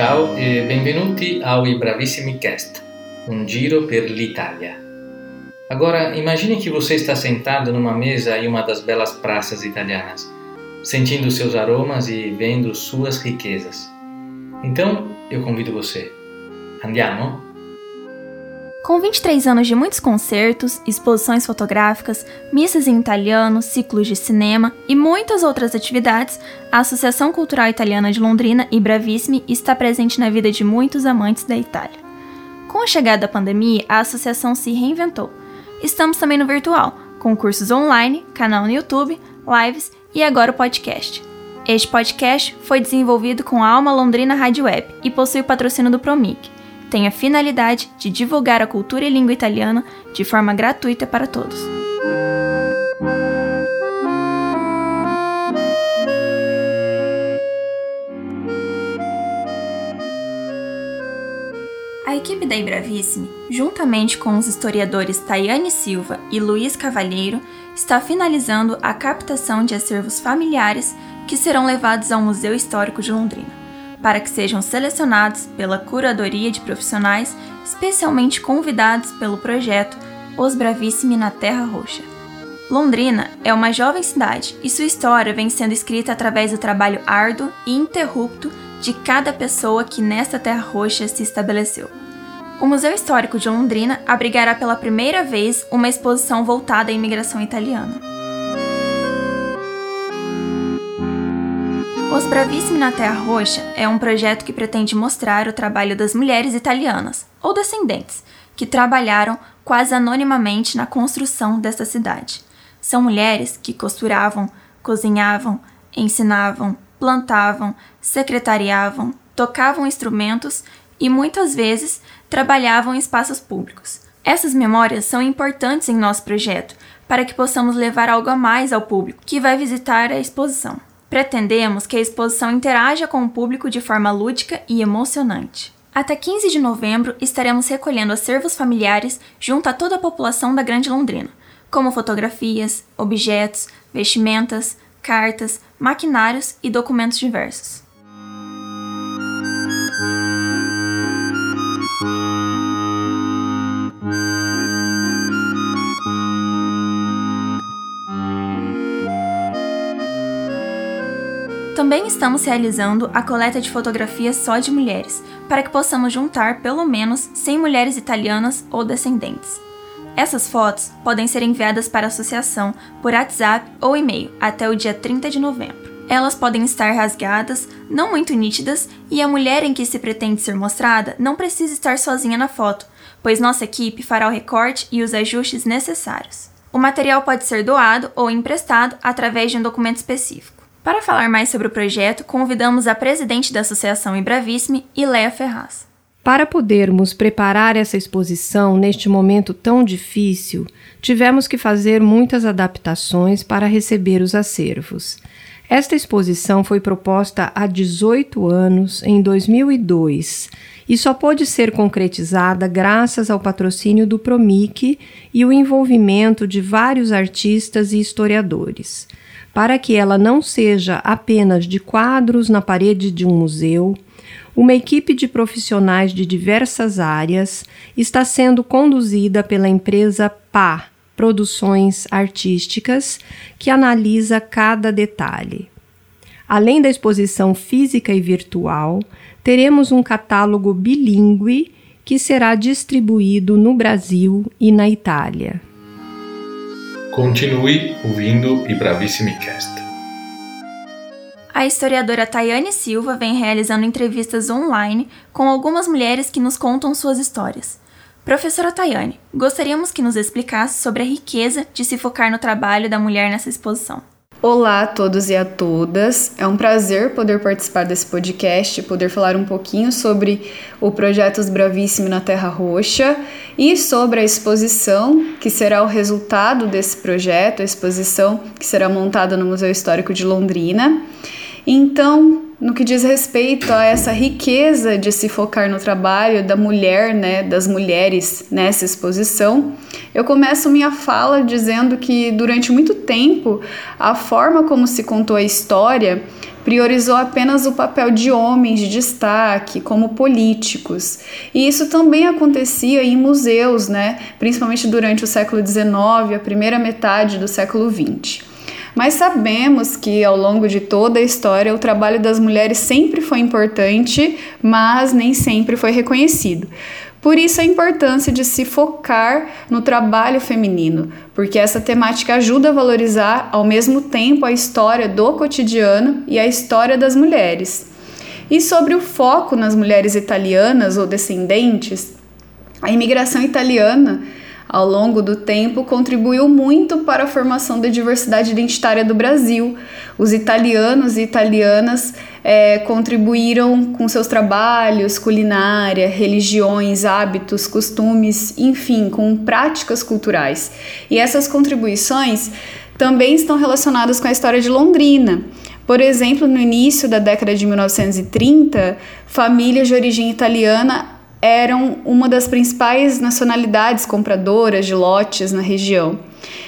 Ciao e benvenuti ao I Bravissimi Cast, um giro per l'Italia. Agora, imagine que você está sentado numa mesa em uma das belas praças italianas, sentindo seus aromas e vendo suas riquezas. Então, eu convido você. Andiamo? Com 23 anos de muitos concertos, exposições fotográficas, missas em italiano, ciclos de cinema e muitas outras atividades, a Associação Cultural Italiana de Londrina e Bravissimi está presente na vida de muitos amantes da Itália. Com a chegada da pandemia, a associação se reinventou. Estamos também no virtual, com cursos online, canal no YouTube, lives e agora o podcast. Este podcast foi desenvolvido com a Alma Londrina Rádio Web e possui o patrocínio do Promic tem a finalidade de divulgar a cultura e língua italiana de forma gratuita para todos. A equipe da Ibravissime, juntamente com os historiadores Tayane Silva e Luiz Cavalheiro, está finalizando a captação de acervos familiares que serão levados ao Museu Histórico de Londrina para que sejam selecionados pela curadoria de profissionais especialmente convidados pelo projeto Os Bravissimi na Terra Roxa. Londrina é uma jovem cidade e sua história vem sendo escrita através do trabalho árduo e interrupto de cada pessoa que nesta Terra Roxa se estabeleceu. O Museu Histórico de Londrina abrigará pela primeira vez uma exposição voltada à imigração italiana. Os Bravissimi na Terra Roxa é um projeto que pretende mostrar o trabalho das mulheres italianas, ou descendentes, que trabalharam quase anonimamente na construção desta cidade. São mulheres que costuravam, cozinhavam, ensinavam, plantavam, secretariavam, tocavam instrumentos e muitas vezes trabalhavam em espaços públicos. Essas memórias são importantes em nosso projeto para que possamos levar algo a mais ao público que vai visitar a exposição. Pretendemos que a exposição interaja com o público de forma lúdica e emocionante. Até 15 de novembro estaremos recolhendo acervos familiares junto a toda a população da Grande Londrina, como fotografias, objetos, vestimentas, cartas, maquinários e documentos diversos. Também estamos realizando a coleta de fotografias só de mulheres, para que possamos juntar pelo menos 100 mulheres italianas ou descendentes. Essas fotos podem ser enviadas para a associação por WhatsApp ou e-mail até o dia 30 de novembro. Elas podem estar rasgadas, não muito nítidas, e a mulher em que se pretende ser mostrada não precisa estar sozinha na foto, pois nossa equipe fará o recorte e os ajustes necessários. O material pode ser doado ou emprestado através de um documento específico. Para falar mais sobre o projeto, convidamos a presidente da Associação Ibravissime, Iléa Ferraz. Para podermos preparar essa exposição neste momento tão difícil, tivemos que fazer muitas adaptações para receber os acervos. Esta exposição foi proposta há 18 anos, em 2002, e só pôde ser concretizada graças ao patrocínio do Promic e o envolvimento de vários artistas e historiadores para que ela não seja apenas de quadros na parede de um museu, uma equipe de profissionais de diversas áreas está sendo conduzida pela empresa PA Produções Artísticas, que analisa cada detalhe. Além da exposição física e virtual, teremos um catálogo bilíngue que será distribuído no Brasil e na Itália. Continue ouvindo e Bravissimi Cast. A historiadora Tayane Silva vem realizando entrevistas online com algumas mulheres que nos contam suas histórias. Professora Tayane, gostaríamos que nos explicasse sobre a riqueza de se focar no trabalho da mulher nessa exposição. Olá a todos e a todas. É um prazer poder participar desse podcast, poder falar um pouquinho sobre o projeto Os Bravíssimo na Terra Roxa e sobre a exposição que será o resultado desse projeto, a exposição que será montada no Museu Histórico de Londrina. Então, no que diz respeito a essa riqueza de se focar no trabalho da mulher, né, das mulheres nessa exposição, Eu começo minha fala dizendo que durante muito tempo a forma como se contou a história priorizou apenas o papel de homens de destaque, como políticos. E isso também acontecia em museus, né? principalmente durante o século XIX, a primeira metade do século XX. Mas sabemos que ao longo de toda a história o trabalho das mulheres sempre foi importante, mas nem sempre foi reconhecido. Por isso a importância de se focar no trabalho feminino, porque essa temática ajuda a valorizar ao mesmo tempo a história do cotidiano e a história das mulheres. E sobre o foco nas mulheres italianas ou descendentes, a imigração italiana ao longo do tempo, contribuiu muito para a formação da diversidade identitária do Brasil. Os italianos e italianas é, contribuíram com seus trabalhos, culinária, religiões, hábitos, costumes, enfim, com práticas culturais. E essas contribuições também estão relacionadas com a história de Londrina. Por exemplo, no início da década de 1930, famílias de origem italiana eram uma das principais nacionalidades compradoras de lotes na região.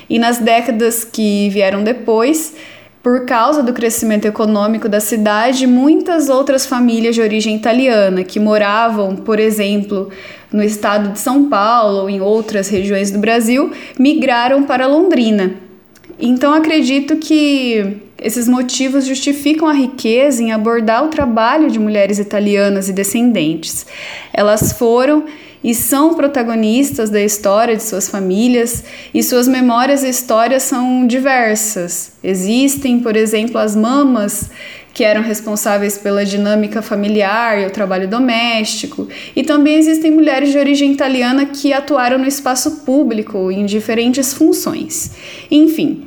E nas décadas que vieram depois, por causa do crescimento econômico da cidade, muitas outras famílias de origem italiana que moravam, por exemplo, no estado de São Paulo ou em outras regiões do Brasil, migraram para Londrina. Então acredito que esses motivos justificam a riqueza em abordar o trabalho de mulheres italianas e descendentes. Elas foram e são protagonistas da história de suas famílias, e suas memórias e histórias são diversas. Existem, por exemplo, as mamas que eram responsáveis pela dinâmica familiar e o trabalho doméstico, e também existem mulheres de origem italiana que atuaram no espaço público em diferentes funções. Enfim,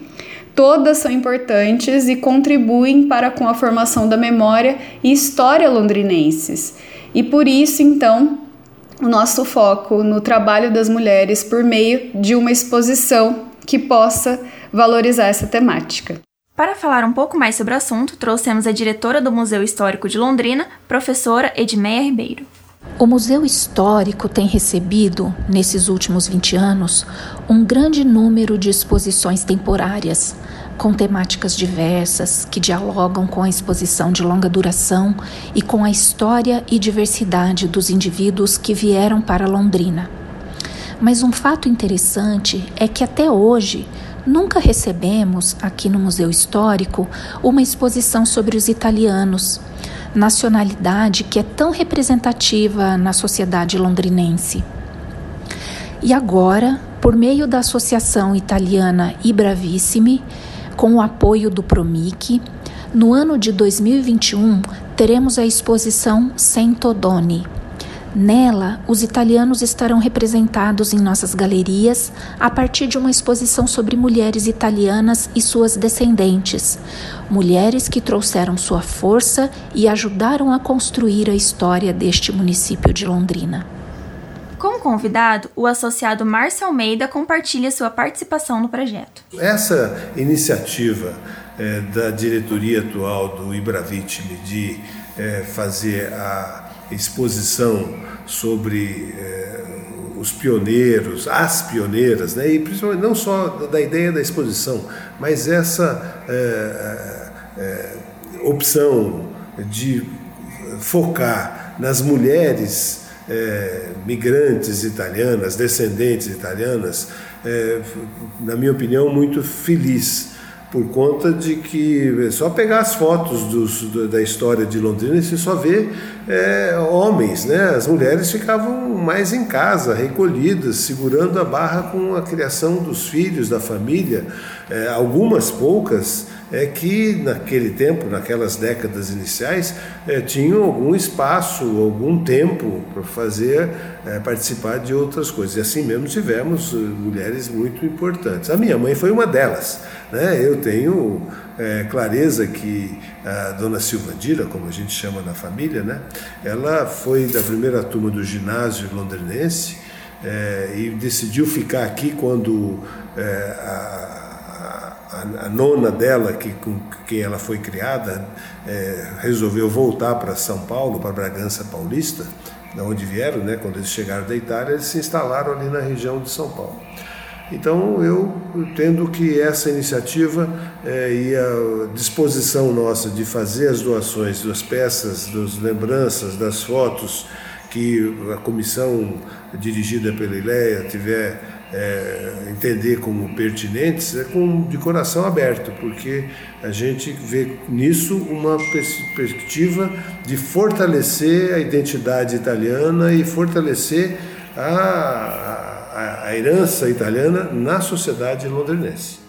todas são importantes e contribuem para com a formação da memória e história londrinenses. E por isso, então, o nosso foco no trabalho das mulheres por meio de uma exposição que possa valorizar essa temática. Para falar um pouco mais sobre o assunto, trouxemos a diretora do Museu Histórico de Londrina, professora Edmeia Ribeiro. O Museu Histórico tem recebido, nesses últimos 20 anos, um grande número de exposições temporárias, com temáticas diversas que dialogam com a exposição de longa duração e com a história e diversidade dos indivíduos que vieram para Londrina. Mas um fato interessante é que até hoje nunca recebemos, aqui no Museu Histórico, uma exposição sobre os italianos nacionalidade que é tão representativa na sociedade londrinense. E agora, por meio da Associação Italiana I Bravissimi, com o apoio do Promic, no ano de 2021 teremos a exposição Sentodoni Nela, os italianos estarão representados em nossas galerias a partir de uma exposição sobre mulheres italianas e suas descendentes, mulheres que trouxeram sua força e ajudaram a construir a história deste município de Londrina. Como convidado, o associado Márcio Almeida compartilha sua participação no projeto. Essa iniciativa é, da diretoria atual do Ibravitme de é, fazer a exposição sobre eh, os pioneiros, as pioneiras, né? e principalmente não só da ideia da exposição, mas essa eh, eh, opção de focar nas mulheres migrantes italianas, descendentes italianas, na minha opinião, muito feliz por conta de que é só pegar as fotos dos, da história de Londrina e você só vê é, homens, né? As mulheres ficavam mais em casa, recolhidas, segurando a barra com a criação dos filhos, da família. É, algumas poucas é que naquele tempo, naquelas décadas iniciais, é, tinham algum espaço, algum tempo para fazer é, participar de outras coisas. E assim mesmo tivemos uh, mulheres muito importantes. A minha mãe foi uma delas. Né? Eu tenho é, clareza que a dona Silvandira, como a gente chama na família, né? ela foi da primeira turma do ginásio londrinense é, e decidiu ficar aqui quando é, a, a, a, nona dela, que, com quem ela foi criada, é, resolveu voltar para São Paulo, para Bragança Paulista, da onde vieram, né? quando eles chegaram da Itália, eles se instalaram ali na região de São Paulo. Então eu entendo que essa iniciativa é, e a disposição nossa de fazer as doações das peças, das lembranças, das fotos que a comissão dirigida pela ILEA tiver é, entender como pertinentes é com, de coração aberto, porque a gente vê nisso uma perspectiva de fortalecer a identidade italiana e fortalecer a, a, a herança italiana na sociedade londrinense.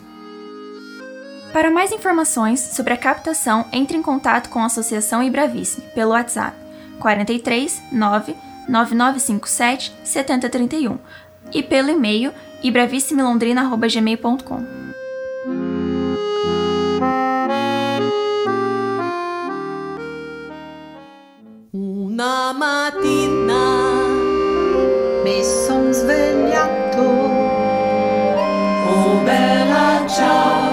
Para mais informações sobre a captação, entre em contato com a Associação Ibravissime pelo WhatsApp 43 9 9957 7031 e pelo e-mail ibravissimilondrina.gmail.com. Una mattina mi son svegliato. Oh bella ciao,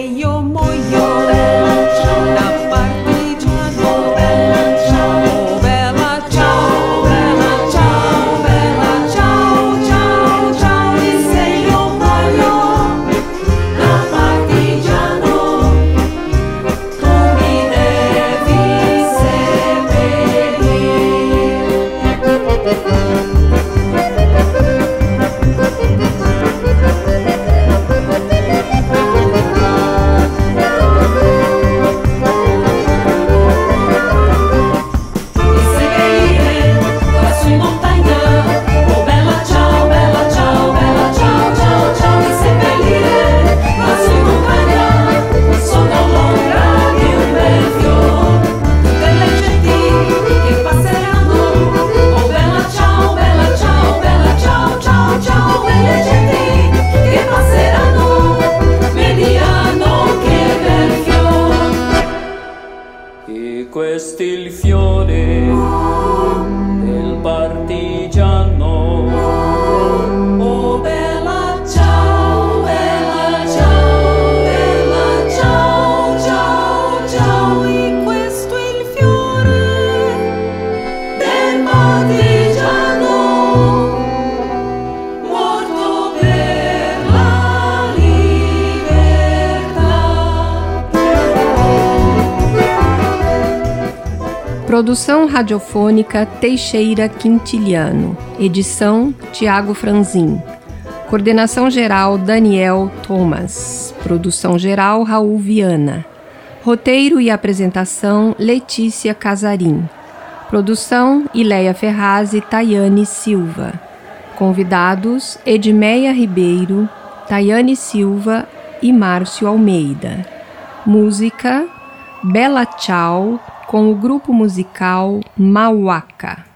E se Produção radiofônica Teixeira Quintiliano. Edição Tiago Franzin. Coordenação geral Daniel Thomas. Produção geral Raul Viana. Roteiro e apresentação Letícia Casarim. Produção Ileia Ferraz e Tayane Silva. Convidados Edmeia Ribeiro, Tayane Silva e Márcio Almeida. Música Bela Tchau com o grupo musical Mauaca.